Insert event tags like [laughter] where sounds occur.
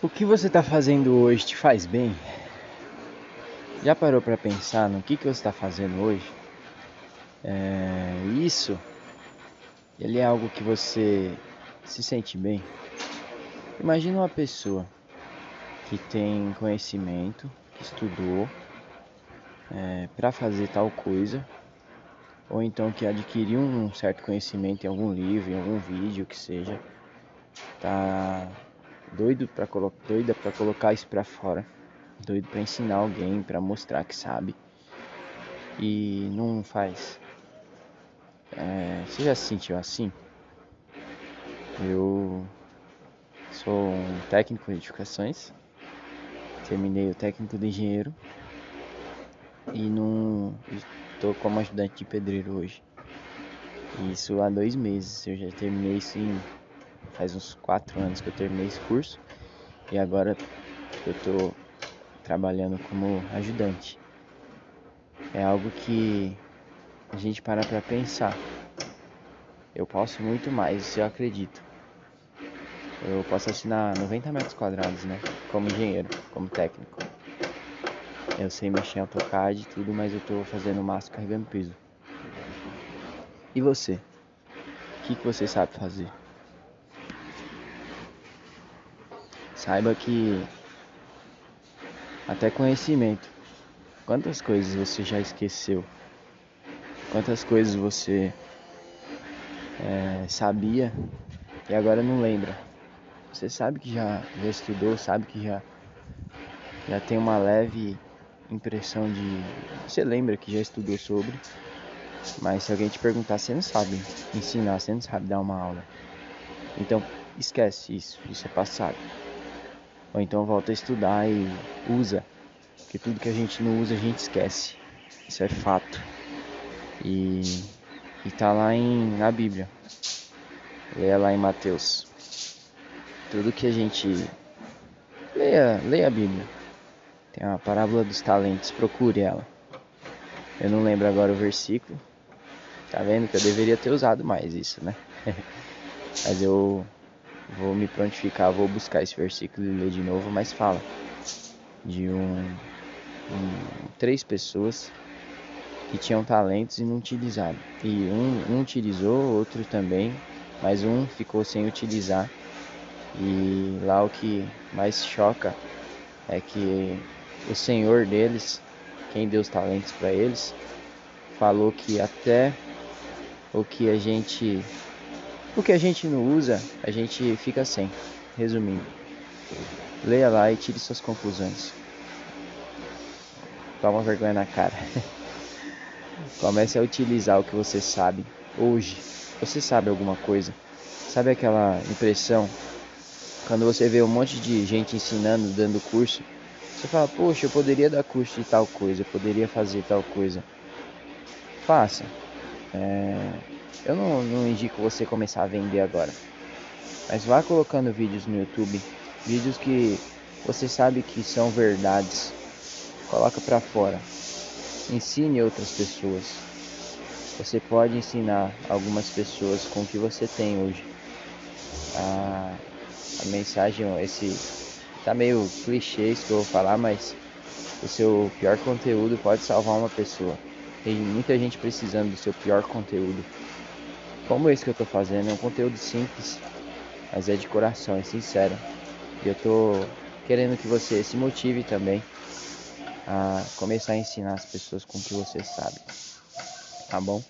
O que você está fazendo hoje te faz bem? Já parou para pensar no que, que você está fazendo hoje? É, isso, ele é algo que você se sente bem. Imagina uma pessoa que tem conhecimento, que estudou é, para fazer tal coisa, ou então que adquiriu um certo conhecimento em algum livro, em algum vídeo, que seja, tá doido para doida para colocar isso para fora, doido para ensinar alguém, para mostrar que sabe e não faz. É, você já se sentiu assim? Eu sou um técnico de edificações, terminei o técnico de engenheiro e não estou como ajudante de pedreiro hoje. Isso há dois meses, eu já terminei isso em faz uns quatro anos que eu terminei esse curso e agora eu estou trabalhando como ajudante. É algo que a gente para para pensar. Eu posso muito mais, eu acredito. Eu posso assinar 90 metros quadrados, né? Como engenheiro, como técnico. Eu sei mexer em AutoCAD e tudo, mas eu estou fazendo massa carregando piso. E você? O que, que você sabe fazer? Saiba que até conhecimento. Quantas coisas você já esqueceu? Quantas coisas você é, sabia e agora não lembra? Você sabe que já, já estudou, sabe que já, já tem uma leve impressão de. Você lembra que já estudou sobre, mas se alguém te perguntar, você não sabe ensinar, você não sabe dar uma aula. Então, esquece isso, isso é passado. Ou então volta a estudar e usa. Porque tudo que a gente não usa a gente esquece. Isso é fato. E, e tá lá em, na Bíblia. Leia lá em Mateus. Tudo que a gente. Leia, leia a Bíblia. Tem a parábola dos talentos, procure ela. Eu não lembro agora o versículo. Tá vendo que eu deveria ter usado mais isso, né? [laughs] Mas eu me prontificar, vou buscar esse versículo e ler de novo, mas fala de um, um três pessoas que tinham talentos e não utilizaram. E um, um utilizou, outro também, mas um ficou sem utilizar. E lá o que mais choca é que o Senhor deles, quem deu os talentos para eles, falou que até o que a gente o que a gente não usa, a gente fica sem. Resumindo, leia lá e tire suas conclusões. Toma vergonha na cara. [laughs] Comece a utilizar o que você sabe hoje. Você sabe alguma coisa? Sabe aquela impressão quando você vê um monte de gente ensinando, dando curso? Você fala, poxa, eu poderia dar curso de tal coisa, eu poderia fazer tal coisa. Faça. É, eu não, não indico você começar a vender agora. Mas vá colocando vídeos no YouTube, vídeos que você sabe que são verdades. Coloca para fora. Ensine outras pessoas. Você pode ensinar algumas pessoas com o que você tem hoje. A, a mensagem, esse tá meio clichê isso que eu vou falar, mas o seu pior conteúdo pode salvar uma pessoa. Tem muita gente precisando do seu pior conteúdo. Como esse que eu tô fazendo, é um conteúdo simples, mas é de coração, é sincero. E eu tô querendo que você se motive também a começar a ensinar as pessoas com o que você sabe. Tá bom?